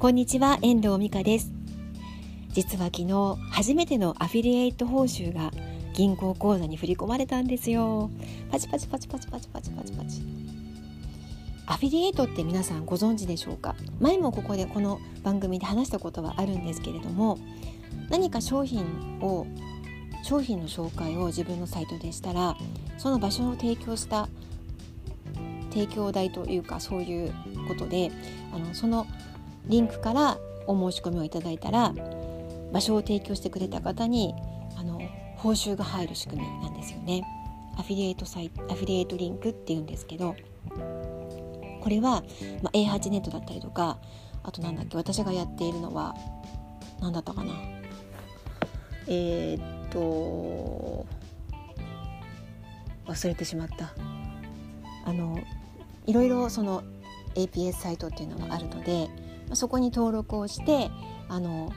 こんにちは遠藤美香です。実は昨日初めてのアフィリエイト報酬が銀行口座に振り込まれたんですよ。パチパチパチパチパチパチパチパチ。アフィリエイトって皆さんご存知でしょうか？前もここでこの番組で話したことはあるんですけれども何か商品を商品の紹介を自分のサイトでしたらその場所を提供した提供代というかそういうことであのそのリンクからお申し込みをいただいたら場所を提供してくれた方にあの報酬が入る仕組みなんですよね。アフィリエイトサイトアフィリエイトリンクっていうんですけどこれは、まあ、A8 ネットだったりとかあとなんだっけ私がやっているのは何だったかなえー、っと忘れてしまったあのいろいろその APS サイトっていうのがあるのでそこに登録をしてあの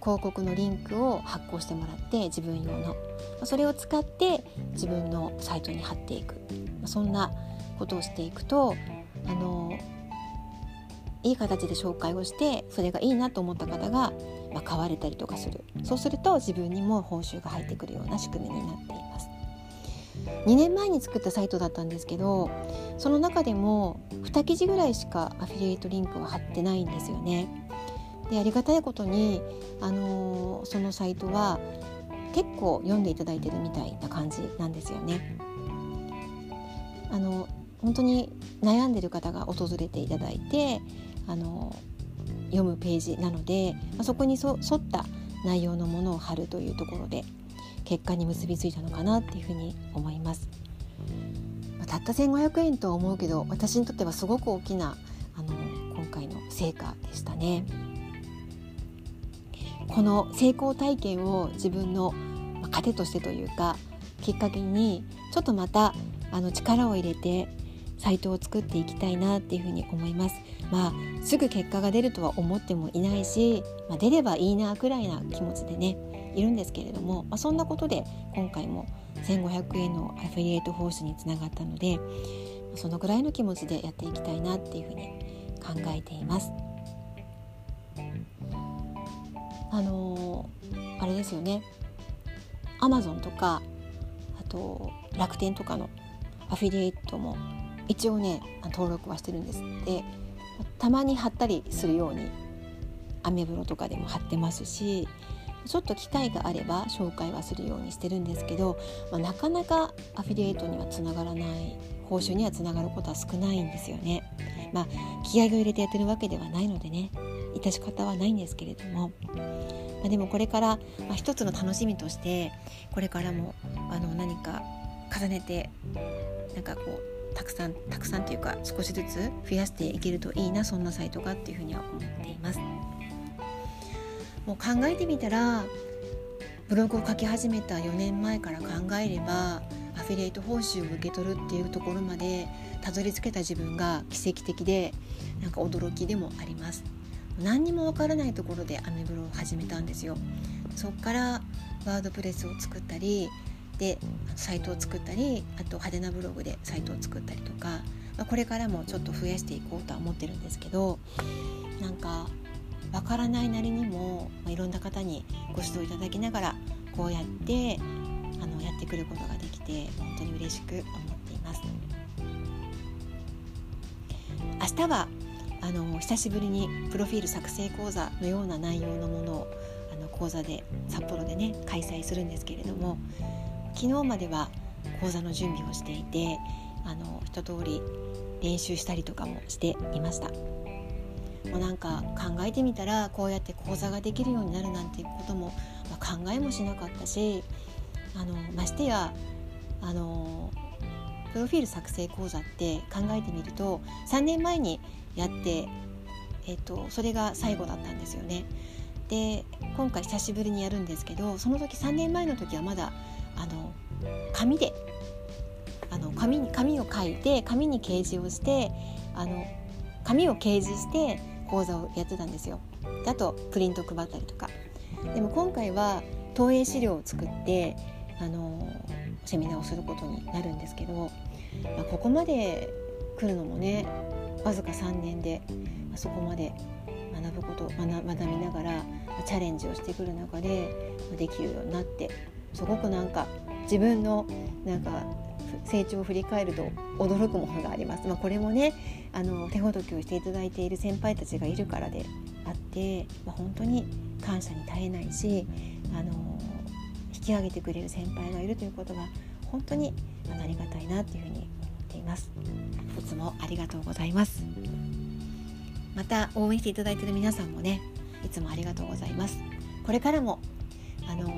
広告のリンクを発行してもらって自分用の。それを使って自分のサイトに貼っていく。そんなことをしていくとあのいい形で紹介をしてそれがいいなと思った方が、まあ、買われたりとかする。そうすると自分にも報酬が入ってくるような仕組みになっています。2年前に作ったサイトだったんですけどその中でも2記事ぐらいしかアフィリエイトリンクは貼ってないんですよね。でありがたいことに、あのー、そのサイトは結構読んでいただいてるみたいな感じなんですよね。あの本当に悩んでる方が訪れていただいてあの読むページなので、まあ、そこに沿った内容のものを貼るというところで結果に結びついたのかなっていうふうに思います。ま、たった1500円とは思うけど私にとってはすごく大きなあの今回の成果でしたね。この成功体験を自分の糧としてというかきっかけにちょっとまたあの力を入れてサイトを作っていきたいなっていうふうに思います。まあすぐ結果が出るとは思ってもいないし、まあ、出ればいいなくらいな気持ちでねいるんですけれども、まあ、そんなことで今回も1500円のアフィリエイト報酬につながったのでそのぐらいの気持ちでやっていきたいなっていうふうに考えています。あのー、あれですよねアマゾンとかあと楽天とかのアフィリエイトも一応ね登録はしてるんですでたまに貼ったりするようにアメブロとかでも貼ってますしちょっと機会があれば紹介はするようにしてるんですけど、まあ、なかなかアフィリエイトにはつながらない報酬にはつながることは少ないんですよね。まあ気合を入れてやってるわけではないのでね致し方はないんですけれども、まあ、でもこれから、まあ、一つの楽しみとしてこれからもあの何か重ねてなんかこうたくさんたくさんというか少しずつ増やしていけるといいなそんなサイトがっていうふうには思っています。もう考えてみたらブログを書き始めた4年前から考えればアフィリエイト報酬を受け取るっていうところまでたどり着けた自分が奇跡的でなんか驚きでもあります何にもわからないところでアメブロを始めたんですよそっからワードプレスを作ったりでサイトを作ったりあと派手なブログでサイトを作ったりとか、まあ、これからもちょっと増やしていこうとは思ってるんですけどなんかわからないなりにも、まあ、いろんな方にご指導いただきながらこうやってあのやってくることができて本当に嬉しく思っています。明日はあの久しぶりにプロフィール作成講座のような内容のものをあの講座で札幌でね開催するんですけれども昨日までは講座の準備をしていてあの一通り練習したりとかもしていましたもうなんか考えてみたらこうやって講座ができるようになるなんていうことも、まあ、考えもしなかったしあのましてやあのプロフィール作成講座って考えてみると3年前にやって、えっと、それが最後だったんですよね。で今回久しぶりにやるんですけどその時3年前の時はまだあの紙であの紙に紙を書いて紙に掲示をしてあの紙を掲示して講座をやってたんですよ。であとプリント配ったりとか。でも今回は投影資料を作ってあのセミナーをすることになるんですけど、まあ、ここまで来るのもねわずか3年で、まあ、そこまで、学ぶこと学学びながらチャレンジをしてくる中でできるようになってすごくなんか自分のなんか成長を振り返ると驚くものがあります。まあ、これもねあの手ほどきをしていただいている先輩たちがいるからであって、まあ、本当に感謝に絶えないしあの引き上げてくれる先輩がいるということが本当にありがたいなというふうに思っています。いつもありがとうございます。また応援していただいている皆さんもねいつもありがとうございます。これからもあの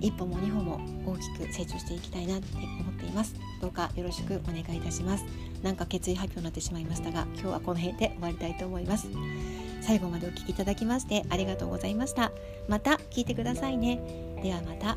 一歩も二歩も大きく成長していきたいなって思っています。どうかよろしくお願いいたします。なんか決意発表になってしまいましたが今日はこの辺で終わりたいと思います。最後までお聴きいただきましてありがとうございました。また聞いてくださいね。ではまた。